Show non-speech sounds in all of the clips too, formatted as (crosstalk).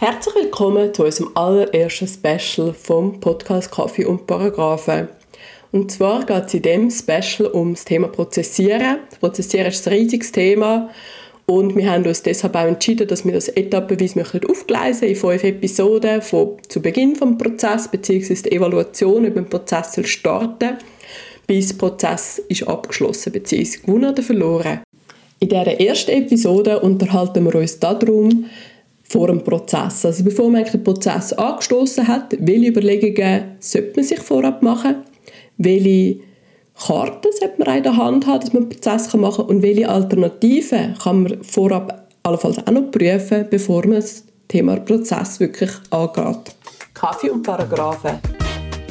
Herzlich willkommen zu unserem allerersten Special vom Podcast Kaffee und Paragraphen. Und zwar geht es in diesem Special um das Thema Prozessieren. Prozessieren ist ein riesiges Thema und wir haben uns deshalb auch entschieden, dass wir das etappenweise aufgleisen in fünf Episoden von zu Beginn des Prozesses bzw. die Evaluation über den Prozess soll starten bis der Prozess ist abgeschlossen bzw. gewonnen oder verloren. In dieser ersten Episode unterhalten wir uns darum, vor dem Prozess. Also bevor man den Prozess angestoßen hat, welche Überlegungen sollte man sich vorab machen, welche Karten sollte man in der Hand haben, dass man einen Prozess machen kann und welche Alternativen kann man vorab allenfalls auch noch prüfen, bevor man das Thema Prozess wirklich angeht. Kaffee und Paragraphen.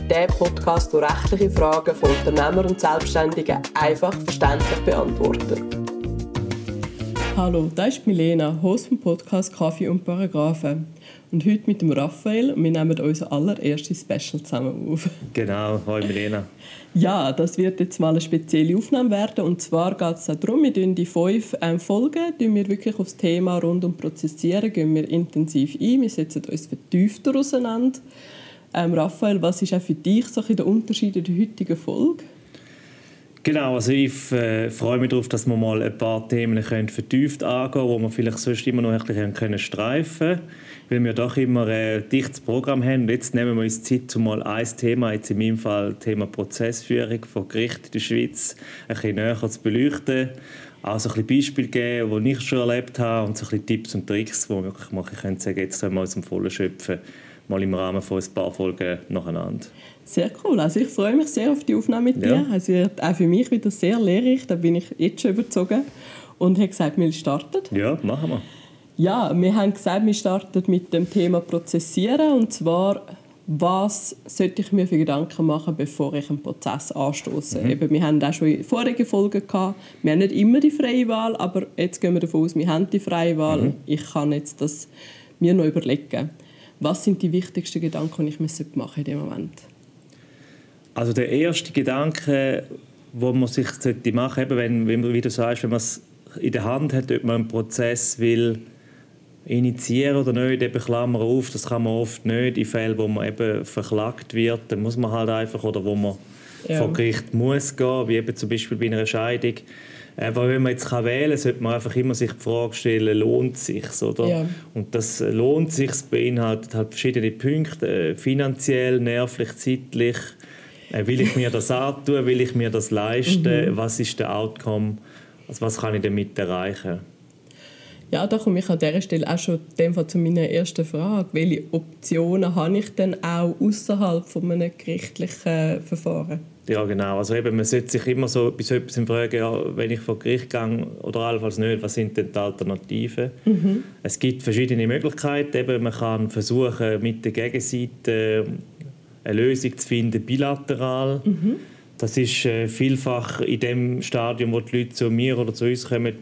Der Podcast, der rechtliche Fragen von Unternehmern und Selbstständigen einfach verständlich beantwortet. Hallo, das ist Milena, Host vom Podcast Kaffee und Paragraphen. Und heute mit dem Raphael und wir nehmen unser allererstes Special zusammen auf. Genau, hallo Milena. (laughs) Ja, das wird jetzt mal eine spezielle Aufnahme werden. Und zwar geht es darum, wir die fünf ähm, Folgen wir wirklich auf das Thema rund um Prozessieren gehen wir intensiv ein. Wir setzen uns vertiefter auseinander. Ähm, Raphael, was ist auch für dich so der Unterschied in der heutigen Folge? Genau, also ich äh, freue mich darauf, dass wir mal ein paar Themen können vertieft angehen können, die wir vielleicht sonst immer noch ein können streifen weil wir doch immer ein dichtes Programm haben. Jetzt nehmen wir uns Zeit, um mal ein Thema, jetzt in meinem Fall Thema Prozessführung von Gericht in der Schweiz, ein bisschen näher zu beleuchten. Auch so ein bisschen Beispiele geben, die ich schon erlebt habe und so ein bisschen Tipps und Tricks, die wir wirklich machen können, sagen, jetzt können wir aus dem Vollen schöpfen, mal im Rahmen von ein paar Folgen nacheinander. Sehr cool. Also ich freue mich sehr auf die Aufnahme mit dir. Es wird auch für mich wieder sehr lehrreich. Da bin ich jetzt schon überzogen. Und habe gesagt, wir starten. Ja, machen wir. Ja, wir haben gesagt, wir starten mit dem Thema Prozessieren. Und zwar, was sollte ich mir für Gedanken machen, bevor ich einen Prozess anstoße? Mhm. Eben, wir haben auch schon in vorigen Folgen gehabt, wir haben nicht immer die freie Wahl, aber jetzt gehen wir davon aus, wir haben die freie Wahl. Mhm. Ich kann jetzt das mir noch überlegen. Was sind die wichtigsten Gedanken, die ich mir machen in dem Moment? Also der erste Gedanke, wo man sich machen sollte, wenn, wenn, wie du sagst, wenn man es in der Hand hat, ob man einen Prozess will initiieren oder nicht, eben Klammer auf, das kann man oft nicht. In Fällen, wo man eben verklagt wird, dann muss man halt einfach, oder wo man ja. vor Gericht muss gehen, wie eben zum Beispiel bei einer Scheidung. Aber wenn man jetzt kann wählen kann, sollte man einfach immer sich die Frage stellen, lohnt es sich oder? Ja. Und das lohnt sich beinhaltet halt verschiedene Punkte, äh, finanziell, nervlich, zeitlich, äh, will ich mir das antun? Will ich mir das leisten? Mhm. Was ist der Outcome? Also was kann ich damit erreichen? Ja, da komme ich an dieser Stelle auch schon zu meiner ersten Frage. Welche Optionen habe ich denn auch außerhalb von einem gerichtlichen Verfahren? Ja, genau. Also eben, man sollte sich immer so bis etwas fragen, ja, wenn ich vor Gericht gehe oder allenfalls nicht, was sind denn die Alternativen? Mhm. Es gibt verschiedene Möglichkeiten. Eben, man kann versuchen, mit der Gegenseite eine Lösung zu finden, bilateral. Mhm. Das ist äh, vielfach in dem Stadium, wo die Leute zu mir oder zu uns kommen,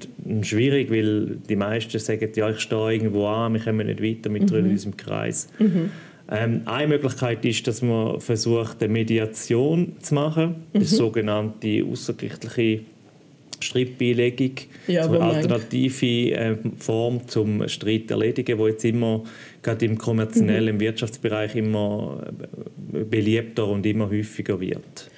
schwierig, weil die meisten sagen, ja, ich stehe irgendwo an, wir kommen nicht weiter, drehen mhm. uns im Kreis. Mhm. Ähm, eine Möglichkeit ist, dass man versucht, eine Mediation zu machen, mhm. die sogenannte außergerichtliche Streitbeilegung, ja, so eine alternative äh, Form zum Streit erledigen, wo jetzt immer gerade im kommerziellen, mhm. Wirtschaftsbereich immer äh, beliebter und immer häufiger wird.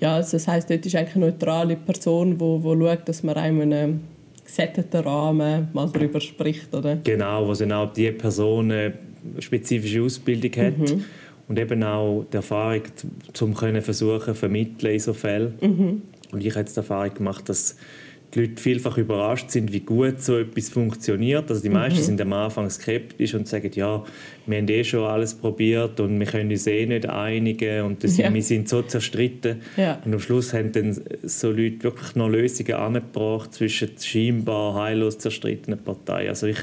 Ja, also das heißt, dort ist eigentlich eine neutrale Person, die wo, wo schaut, dass man einem einen gesetteten Rahmen mal darüber spricht, oder? Genau, wo auch die Person eine spezifische Ausbildung hat mhm. und eben auch die Erfahrung zum können versuchen vermitteln in so Fällen. Mhm. Und ich habe jetzt die Erfahrung gemacht, dass die Leute vielfach überrascht sind, wie gut so etwas funktioniert. Also die meisten mhm. sind am Anfang skeptisch und sagen, ja, wir haben eh schon alles probiert und wir können uns eh nicht einigen und das, ja. wir sind so zerstritten. Ja. Und am Schluss haben dann so Leute wirklich noch Lösungen angebracht zwischen scheinbar heillos zerstrittenen Parteien. Also ich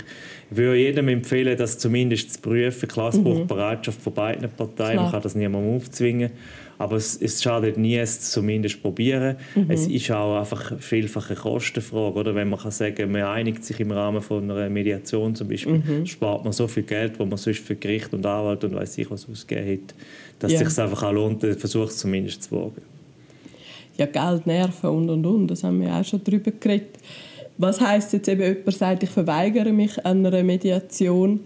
würde jedem empfehlen, das zumindest zu prüfen, Klassbruchbereitschaft mhm. von beiden Parteien. Klar. Man kann das niemandem aufzwingen. Aber es, es schadet nie, es zumindest probieren. Mhm. Es ist auch einfach vielfach eine Kostenfrage. Oder? Wenn man kann sagen man einigt sich im Rahmen von einer Mediation zum Beispiel, mhm. spart man so viel Geld, wo man sonst für Gericht und Anwalt und weiß ich was ausgegeben hat, dass ja. es sich einfach auch lohnt, den Versuch zumindest zu wagen. Ja, Geld, Nerven und und und, das haben wir auch schon darüber geredet. Was heißt jetzt eben, jemand sagt, ich verweigere mich einer Mediation.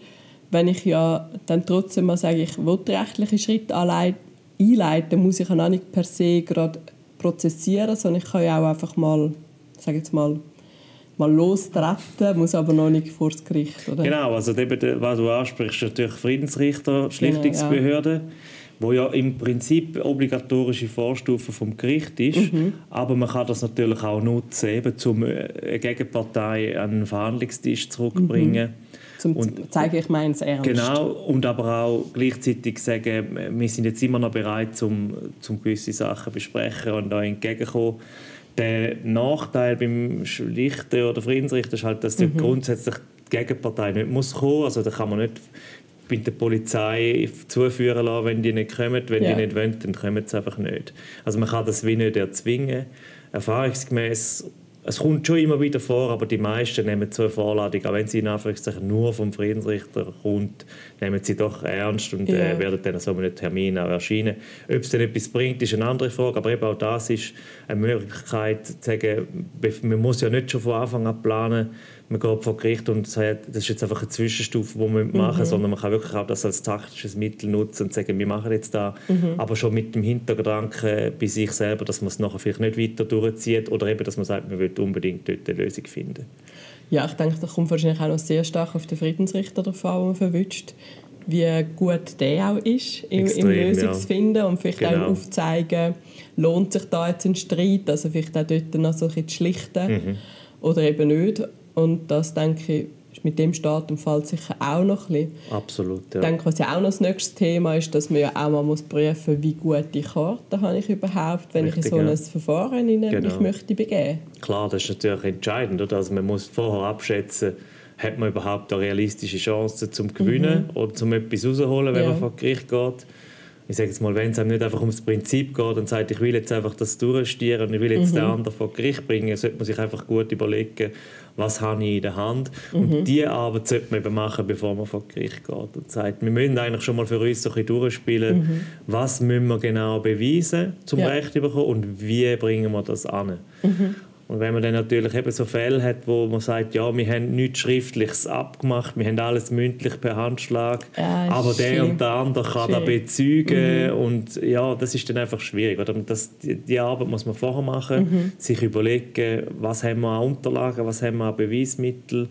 wenn ich ja dann trotzdem mal sage, ich will rechtliche Schritte einleiten, muss ich auch nicht per se gerade prozessieren, sondern ich kann ja auch einfach mal, sage jetzt mal, mal lostreten, muss aber noch nicht vor das Gericht. Oder? Genau, also eben, was du ansprichst, natürlich Friedensrichter, Schlichtungsbehörde. Genau, ja wo ja im Prinzip obligatorische Vorstufe vom Gericht ist, mhm. aber man kann das natürlich auch nutzen, eben, um eine Gegenpartei an den Verhandlungstisch zurückzubringen. Mhm. Zum und, zeigen, ich meine es ernst. Genau, und aber auch gleichzeitig sagen, wir sind jetzt immer noch bereit, um, um gewisse Sachen zu besprechen und da entgegenkommen. Der Nachteil beim Schlichten oder Friedensrichter ist halt, dass mhm. grundsätzlich die Gegenpartei nicht muss kommen. Also da kann man nicht bei der Polizei zuführen lassen, wenn die nicht kommen. Wenn ja. die nicht wollen, dann kommen sie einfach nicht. Also man kann das wie nicht erzwingen. Erfahrungsgemäß es kommt schon immer wieder vor, aber die meisten nehmen so eine Vorladung, auch wenn sie in Anführungszeichen nur vom Friedensrichter kommt, nehmen sie doch ernst und äh, werden dann so einem Termin auch erscheinen. Ob es dann etwas bringt, ist eine andere Frage, aber eben auch das ist eine Möglichkeit zu sagen, man muss ja nicht schon von Anfang an planen, man geht vor Gericht und sagt, das ist jetzt einfach eine Zwischenstufe, die wir machen, mhm. sondern man kann wirklich auch das als taktisches Mittel nutzen und sagen, wir machen jetzt da, mhm. aber schon mit dem Hintergedanken bei sich selber, dass man es nachher vielleicht nicht weiter durchzieht oder eben, dass man sagt, man will unbedingt dort eine Lösung finden. Ja, ich denke, das kommt wahrscheinlich auch noch sehr stark auf den Friedensrichter drauf an, den man verwünscht, wie gut der auch ist im, Extrem, im Lösungsfinden ja. und vielleicht genau. auch aufzeigen, lohnt sich da jetzt ein Streit, also vielleicht auch dort noch so ein bisschen schlichten mhm. oder eben nicht. Und das, denke ich, ist mit dem Staat und Fall sicher auch noch ein bisschen. Absolut, ja. Ich denke, was ja auch noch das nächste Thema ist, dass man ja auch mal muss prüfen muss, wie gute Karten habe ich überhaupt, wenn Richtig, ich in so ein ja. Verfahren in genau. mich möchte begeben Klar, das ist natürlich entscheidend. Oder? Also man muss vorher abschätzen, hat man überhaupt eine realistische Chance zum Gewinnen mhm. oder zum etwas rausholen, wenn ja. man vor Gericht geht ich sage jetzt mal, wenn es einem nicht einfach ums Prinzip geht und sagt, ich will jetzt einfach das durchstieren und ich will jetzt mhm. den anderen vor Gericht bringen, sollte man sich einfach gut überlegen, was habe ich in der Hand. Mhm. Und diese Arbeit sollte man eben machen, bevor man vor Gericht geht und sagt, wir müssen eigentlich schon mal für uns so ein bisschen durchspielen, mhm. was müssen wir genau beweisen, zum ja. Recht zu bekommen und wie bringen wir das an. Mhm. Und wenn man dann natürlich eben so Fälle hat, wo man sagt, ja, wir haben nichts Schriftliches abgemacht, wir haben alles mündlich per Handschlag, ja, aber der schön. und der andere kann da bezeugen mhm. und ja, das ist dann einfach schwierig. Oder? Das, die, die Arbeit muss man vorher machen, mhm. sich überlegen, was haben wir an Unterlagen, was haben wir an Beweismitteln,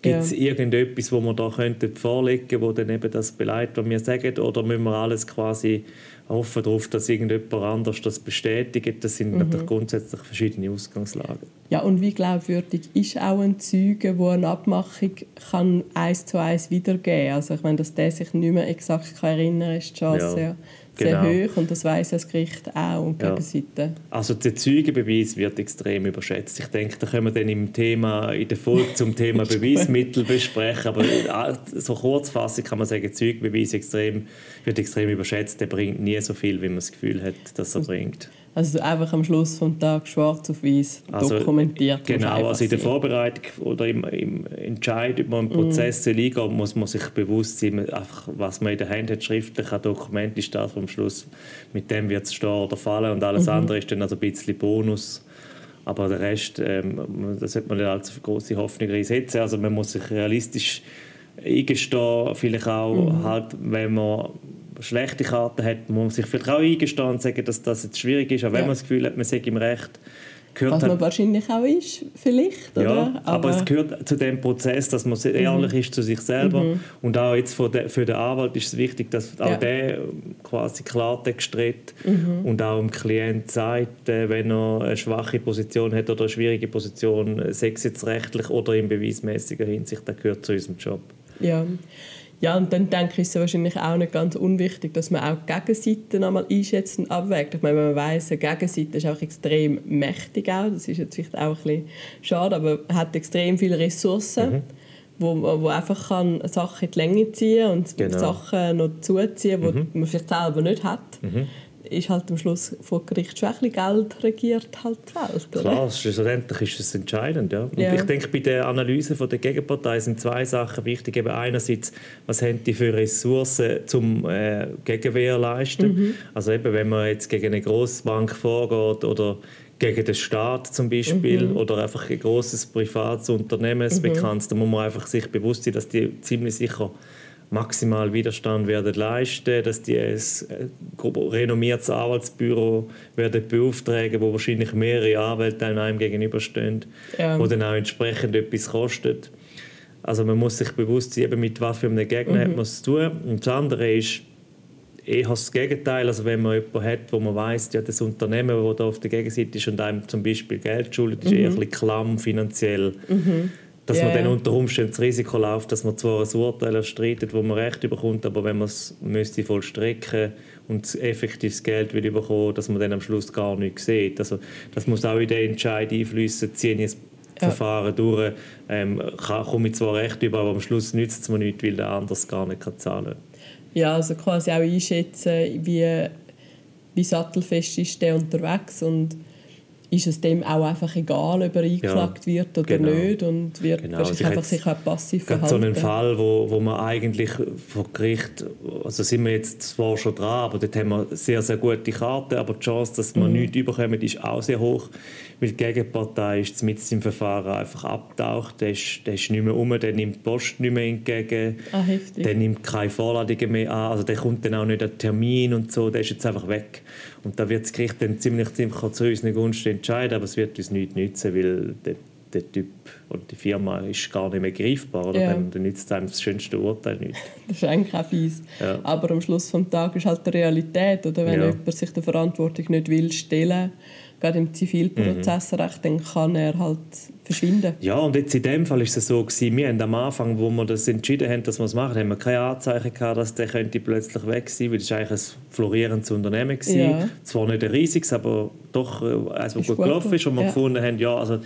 Gibt es ja. irgendetwas, wo wir da könnten vorlegen wo dann eben das beleidigt, was wir sagen, oder müssen wir alles quasi hoffen darauf, dass irgendjemand anders das bestätigt. Das sind mhm. natürlich grundsätzlich verschiedene Ausgangslagen. Ja, und wie glaubwürdig ist auch ein Zeuge, wo eine Abmachung kann eins zu eins wiedergeben kann? Also ich meine, dass der sich nicht mehr exakt erinnern kann, ist die Chance ja. Sehr genau. hoch und das weiß das Gericht auch und ja. Gegenseite. Also der Zeugenbeweis wird extrem überschätzt. Ich denke, da können wir dann im Thema, in der Folge zum Thema (laughs) Beweismittel besprechen, aber so kurzfassend kann man sagen, Zeugenbeweis extrem, wird extrem überschätzt. Der bringt nie so viel, wie man das Gefühl hat, dass er bringt. Also einfach am Schluss des Tages schwarz auf weiß also, dokumentiert. Genau, also in der Vorbereitung oder im, im Entscheid, man einen Prozess mm. eingehen muss man sich bewusst sein, einfach, was man in der Hand hat, schriftlich ein Dokument ist das am Schluss, mit dem wird es stehen oder fallen und alles mhm. andere ist dann also ein bisschen Bonus. Aber der Rest, ähm, da sollte man nicht allzu große Hoffnung reinsetzen. Also man muss sich realistisch eingestehen, vielleicht auch mhm. halt, wenn man schlechte Karten hat, muss man sich vielleicht auch eingestehen und sagen, dass das jetzt schwierig ist, auch wenn ja. man das Gefühl hat, man sei im Recht. Gehört Was man halt, wahrscheinlich auch ist, vielleicht. Ja, oder? Aber, aber, es gehört zu dem Prozess, dass man mhm. ehrlich ist zu sich selber. Mhm. Und auch jetzt für den, für den Anwalt ist es wichtig, dass auch ja. der quasi Klartext redet mhm. und auch dem Klient sagt, äh, wenn er eine schwache Position hat oder eine schwierige Position, sei es jetzt rechtlich oder in beweismäßiger Hinsicht, das gehört zu unserem Job. Ja. Ja, und dann denke ich, ist es wahrscheinlich auch nicht ganz unwichtig, dass man auch die Gegenseite einmal einschätzt und abwägt. Ich meine, wenn man weiss, eine Gegenseite ist auch extrem mächtig auch, das ist jetzt vielleicht auch ein bisschen schade, aber hat extrem viele Ressourcen, mhm. wo, wo einfach kann Sachen in die Länge ziehen und genau. Sachen noch zuziehen, die mhm. man vielleicht selber nicht hat. Mhm ist halt am Schluss vor Gericht schon ein bisschen Geld regiert halt die Welt. Oder? Klar, schlussendlich ist es entscheidend. Ja. Und ja. ich denke, bei der Analyse von der Gegenpartei sind zwei Sachen wichtig. Eben einerseits, was haben die für Ressourcen zum äh, Gegenwehr leisten? Mhm. Also eben, wenn man jetzt gegen eine Grossbank vorgeht oder gegen den Staat zum Beispiel mhm. oder einfach ein großes privates Unternehmen, mhm. bekanntes, da muss man einfach sich bewusst sein, dass die ziemlich sicher maximal Widerstand werden leisten, dass die ein renommiertes Anwaltsbüro werden beauftragen, wo wahrscheinlich mehrere Anwälte einem gegenüberstehen, ja. wo dann auch entsprechend etwas kostet. Also man muss sich bewusst sein, mit was für einem Gegner mhm. hat man es zu tun. Und das andere ist eher das Gegenteil. Also wenn man jemanden hat, wo man weiß, ja, das Unternehmen, das da auf der Gegenseite ist und einem zum Beispiel Geld schuldet, ist mhm. eher ein bisschen klamm finanziell. Mhm dass yeah. man dann unter Umständen das Risiko läuft, dass man zwar ein Urteil erstreitet, wo man Recht bekommt, aber wenn man es müsste vollstrecken und effektives Geld will bekommen, dass man dann am Schluss gar nichts sieht. Also das muss auch in den Entscheid einfließen, ziehe ich das ja. Verfahren durch, ähm, komme ich zwar Recht über, aber am Schluss nützt es mir nichts, weil der andere gar nicht zahlen kann. Ja, also quasi auch einschätzen, wie, wie sattelfest ist der unterwegs und ist es dem auch einfach egal, ob er eingeklagt ja, wird oder genau. nicht und wird genau. also einfach sich auch passiv verhalten. so einen Fall, wo, wo man eigentlich vor Gericht, also sind wir jetzt zwar schon dran, aber dort haben wir sehr, sehr gute Karten, aber die Chance, dass wir mhm. nichts überkommen, ist auch sehr hoch, weil die Gegenpartei ist mit im Verfahren einfach abtaucht, der ist, der ist nicht mehr um, der nimmt die Post nicht mehr entgegen, ah, der nimmt keine Vorladungen mehr an, also der kommt dann auch nicht an Termin und so, der ist jetzt einfach weg. Und da wird das Gericht dann ziemlich, ziemlich zu unseren Gunsten entscheiden, aber es wird uns nichts nützen, weil der, der Typ oder die Firma ist gar nicht mehr greifbar. Oder? Ja. Dann, dann nützt einem das schönste Urteil nicht. (laughs) das ist eigentlich auch fies. Ja. Aber am Schluss des Tages ist halt die Realität. Oder? Wenn ja. jemand sich der Verantwortung nicht will stellen gerade im Zivilprozessrecht, mhm. dann kann er halt verschwinden. Ja, und jetzt in dem Fall ist es so gewesen, wir haben am Anfang, wo wir das entschieden haben, dass wir es machen, haben wir keine Anzeichen gehabt, dass der könnte plötzlich weg sein, weil es eigentlich ein florierendes Unternehmen war. Ja. Zwar nicht ein riesiges, aber doch äh, eines, das gut gelaufen ist und wir ja. gefunden haben, ja, also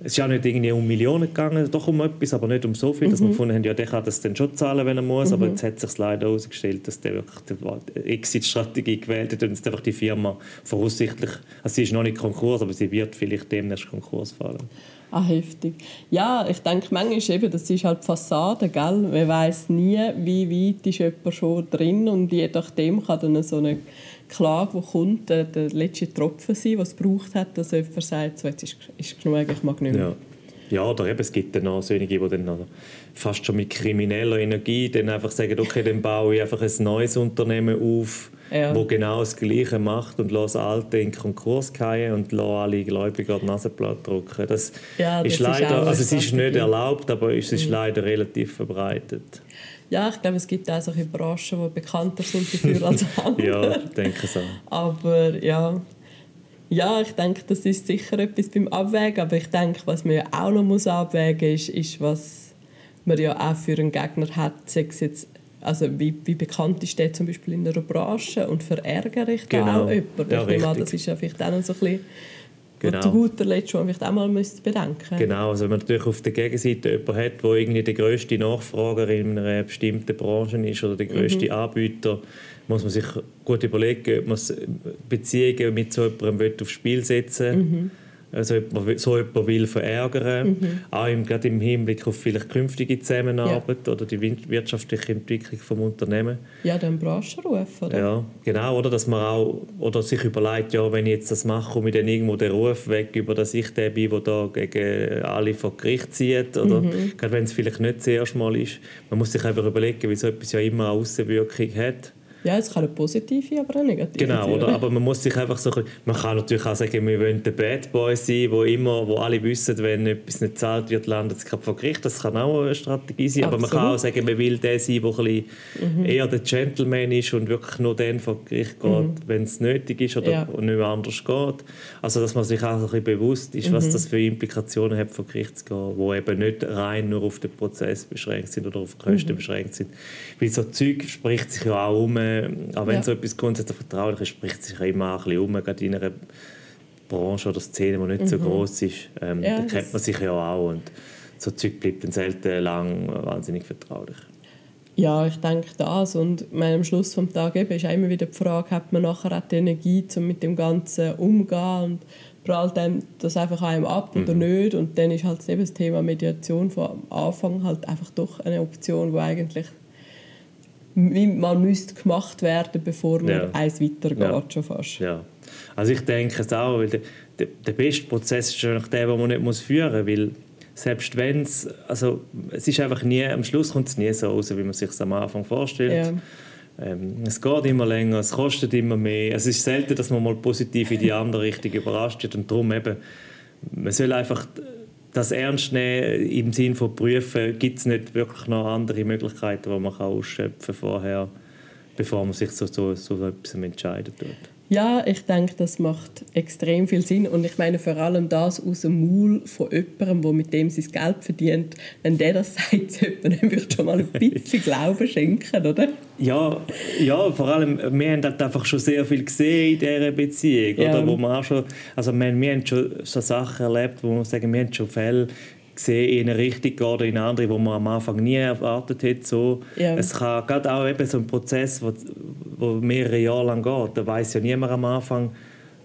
es ist auch nicht irgendwie um Millionen gegangen, doch um etwas, aber nicht um so viel, dass mhm. wir gefunden haben, ja, der kann das dann schon zahlen, wenn er muss, mhm. aber jetzt hat sich leider herausgestellt, dass der wirklich die Exit-Strategie gewählt hat und jetzt einfach die Firma voraussichtlich, also sie ist noch nicht Konkurs, aber sie wird vielleicht demnächst Konkurs fallen. Ah, heftig. Ja, ich denke, manchmal ist eben, das ist halt die Fassade, gell? Man weiß nie, wie weit ist jemand schon drin und je nachdem kann dann so eine Klage, die kommt, der, der letzte Tropfen sein, was es braucht hat, dass jemand sagt, so, jetzt ist, ist genug, ich mag nicht mehr. Ja. Ja, oder eben, es gibt dann auch solche, die dann fast schon mit krimineller Energie dann einfach sagen, okay, dann baue ich einfach ein neues Unternehmen auf, ja. wo genau das Gleiche macht und lasse alte in Konkurs fallen und lasse alle Gläubiger die Nasenblatt drucken. Das, ja, das ist leider, ist also es ist nicht erlaubt, aber es ist mhm. leider relativ verbreitet. Ja, ich glaube, es gibt auch solche Branchen, die bekannter sind dafür als (laughs) andere. ja, ich denke so. Aber ja, ja, ich denke, das ist sicher etwas beim Abwägen, aber ich denke, was man ja auch noch muss abwägen muss, ist, ist, was man ja auch für einen Gegner hat, sei es jetzt also wie, wie bekannt ist der zum Beispiel in einer Branche und verärgere ich da genau. auch jemanden? Ja, ich nehme an, das ist ja vielleicht auch noch so ein bisschen Genau. zu guter Letzt schon vielleicht auch mal müsst bedenken Genau, also wenn man natürlich auf der Gegenseite jemanden hat, der irgendwie der grösste Nachfrager in einer bestimmten Branche ist oder der grösste mhm. Anbieter, muss man sich gut überlegen, ob man Beziehungen mit so jemandem aufs Spiel setzen will. Mhm also so jemand will verärgern, mhm. auch im, gerade im Hinblick auf vielleicht künftige Zusammenarbeit ja. oder die wirtschaftliche Entwicklung des Unternehmens. Ja, den Branchenruf, oder? Ja, genau, oder dass man auch oder sich überlegt, ja, wenn ich jetzt das mache, komme ich dann irgendwo den Ruf weg, über dass ich der bin, der da gegen alle vor Gericht zieht, oder mhm. gerade wenn es vielleicht nicht das erste Mal ist. Man muss sich einfach überlegen, wie so etwas ja immer eine Außenwirkung hat. Ja, es kann eine positive, aber eine negative Genau, oder? aber man muss sich einfach so... Man kann natürlich auch sagen, wir wollen der Bad Boy sein, wo immer, wo alle wissen, wenn etwas nicht zahlt wird, landet es gerade vor Gericht. Das kann auch eine Strategie sein. Absolut. Aber man kann auch sagen, man will der sein, der ein mhm. eher der Gentleman ist und wirklich nur dann vor Gericht geht, mhm. wenn es nötig ist oder ja. nicht mehr anders geht. Also, dass man sich auch ein bisschen bewusst ist, mhm. was das für Implikationen hat, vor Gericht zu gehen, die eben nicht rein nur auf den Prozess beschränkt sind oder auf die Kosten mhm. beschränkt sind. Weil so Zeug spricht sich ja auch um äh, auch wenn ja. so etwas grundsätzlich vertraulich ist, spricht sich ja immer ein bisschen um, gerade in einer Branche oder Szene, die nicht mhm. so groß ist. Ähm, ja, da kennt man sich ja auch und so Zeug bleibt dann selten lang wahnsinnig vertraulich. Ja, ich denke das. Und meine, am Schluss des Tages eben ist immer wieder die Frage, hat man nachher auch die Energie, um mit dem Ganzen umzugehen und prallt einem das einfach einem ab oder mhm. nicht. Und dann ist halt eben das Thema Mediation von Anfang halt einfach doch eine Option, die eigentlich wie man müsste gemacht werden, bevor man ja. eins weitergeht, ja. schon fast. Ja. Also ich denke es auch, weil der, der, der beste Prozess ist eigentlich der, den man nicht muss führen muss, weil selbst wenn es, also es ist einfach nie, am Schluss kommt es nie so raus, wie man sich am Anfang vorstellt. Ja. Ähm, es geht immer länger, es kostet immer mehr. Es ist selten, dass man mal positiv in die andere Richtung überrascht wird und darum eben, man soll einfach das ernst nehmen im Sinne von prüfen, gibt es nicht wirklich noch andere Möglichkeiten, die man kann ausschöpfen vorher, bevor man sich so, so, so etwas entscheiden tut. Ja, ich denke, das macht extrem viel Sinn. Und ich meine vor allem das aus dem Maul von jemandem, der mit dem sein Geld verdient. Wenn der das (laughs) sagt, sollte man vielleicht schon mal ein bisschen (laughs) Glauben schenken, oder? Ja, ja, vor allem, wir haben halt einfach schon sehr viel gesehen in dieser Beziehung. Ja. Oder? Wo man auch schon, also wir, wir haben schon so Sachen erlebt, wo wir sagen, wir haben schon Fälle gesehen in eine Richtung oder in eine andere, wo man am Anfang nie erwartet hätte. So. Ja. Es kann gerade auch eben so ein Prozess, wo mehrere Jahre lang geht. Da weiß ja niemand am Anfang,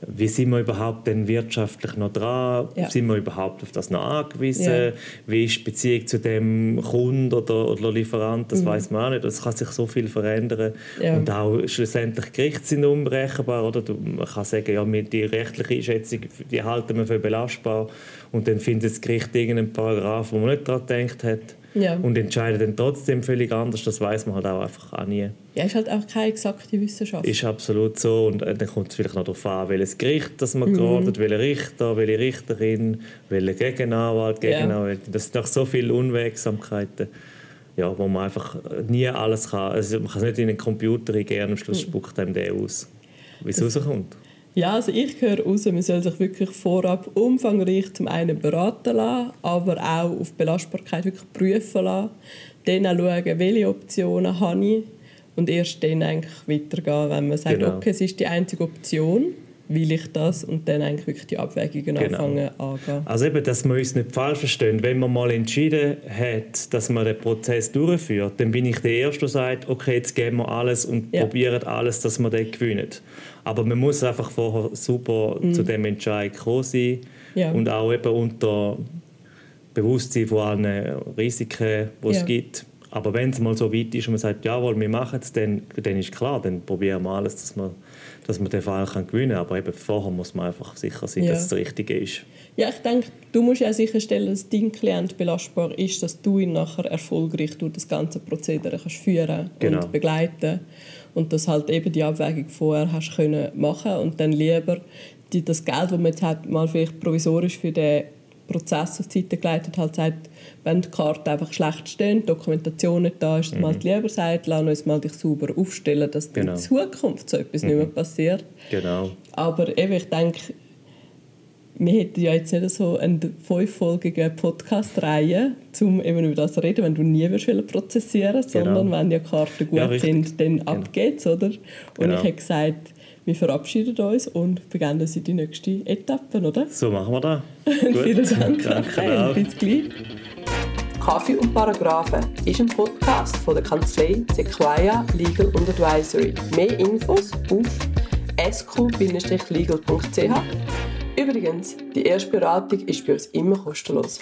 wie sind wir überhaupt denn wirtschaftlich noch dran? Ja. Sind wir überhaupt auf das noch angewiesen? Ja. Wie ist die Beziehung zu dem Kunden oder, oder Lieferant? Das mhm. weiß man auch nicht. Es kann sich so viel verändern. Ja. Und auch schlussendlich Gerichte sind unberechenbar. Oder? man kann sagen, ja, die rechtliche Einschätzung die halten wir für belastbar. Und dann findet das Gericht irgendeinen Paragraph, wo man nicht daran gedacht hat ja. und entscheidet dann trotzdem völlig anders. Das weiß man halt auch einfach auch nie. Ja, ist halt auch keine exakte Wissenschaft. Ist absolut so. Und äh, dann kommt es vielleicht noch darauf an, welches Gericht das man mhm. geratet, welcher Richter, welche Richterin, welcher Gegenanwalt, Gegenanwalt. Ja. Das sind doch so viele Unwegsamkeiten. Ja, wo man einfach nie alles kann. Also man kann es nicht in einen Computer eingeben, am Schluss mhm. spuckt einem der aus, wie es rauskommt. Ja, also ich höre raus, man soll sich wirklich vorab umfangreich zum einen beraten lassen, aber auch auf Belastbarkeit wirklich prüfen lassen. Dann auch schauen, welche Optionen habe ich und erst dann eigentlich weitergehen, wenn man sagt, genau. okay, es ist die einzige Option will ich das und dann eigentlich wirklich die Abwägungen genau. anfangen angehen. Also eben, dass wir uns nicht falsch verstehen. Wenn man mal entschieden hat, dass man den Prozess durchführt, dann bin ich der Erste, der sagt, okay, jetzt geben wir alles und ja. probieren alles, dass wir den gewinnen. Aber man muss einfach vorher super mhm. zu dem Entscheid kommen sein ja. und auch eben unter Bewusstsein von allen Risiken, die es ja. gibt. Aber wenn es mal so weit ist und man sagt, jawohl, wir machen es, dann, dann ist klar, dann probieren wir alles, dass wir dass man den Fall kann gewinnen kann. Aber eben vorher muss man einfach sicher sein, ja. dass es das Richtige ist. Ja, ich denke, du musst ja sicherstellen, dass dein Klient belastbar ist, dass du ihn nachher erfolgreich durch das ganze Prozedere kannst führen genau. und begleiten und dass halt eben die Abwägung vorher hast können machen und dann lieber die, das Geld, das man jetzt hat, mal vielleicht provisorisch für den Prozess auf die Seite geleitet halt sagt, wenn die Karten einfach schlecht stehen, die Dokumentation nicht da ist, mhm. halt lieber sagt, lass uns mal dich sauber aufstellen, dass genau. in Zukunft so etwas mhm. nicht mehr mhm. passiert. Genau. Aber eben, ich denke, wir hätten ja jetzt nicht so eine fünffolgige Podcast-Reihe, um eben über das zu reden, wenn du nie willst prozessieren genau. sondern wenn die Karten gut ja, sind, dann genau. abgeht's, oder? Und genau. ich habe gesagt, wir verabschieden uns und beginnen in die nächste Etappe, oder? So machen wir das. (laughs) Vielen Dank. Danke, Bis gleich. Kaffee und Paragraphen ist ein Podcast von der Kanzlei Sequoia Legal und Advisory. Mehr Infos auf sq-legal.ch. Übrigens, die erste Beratung ist bei uns immer kostenlos.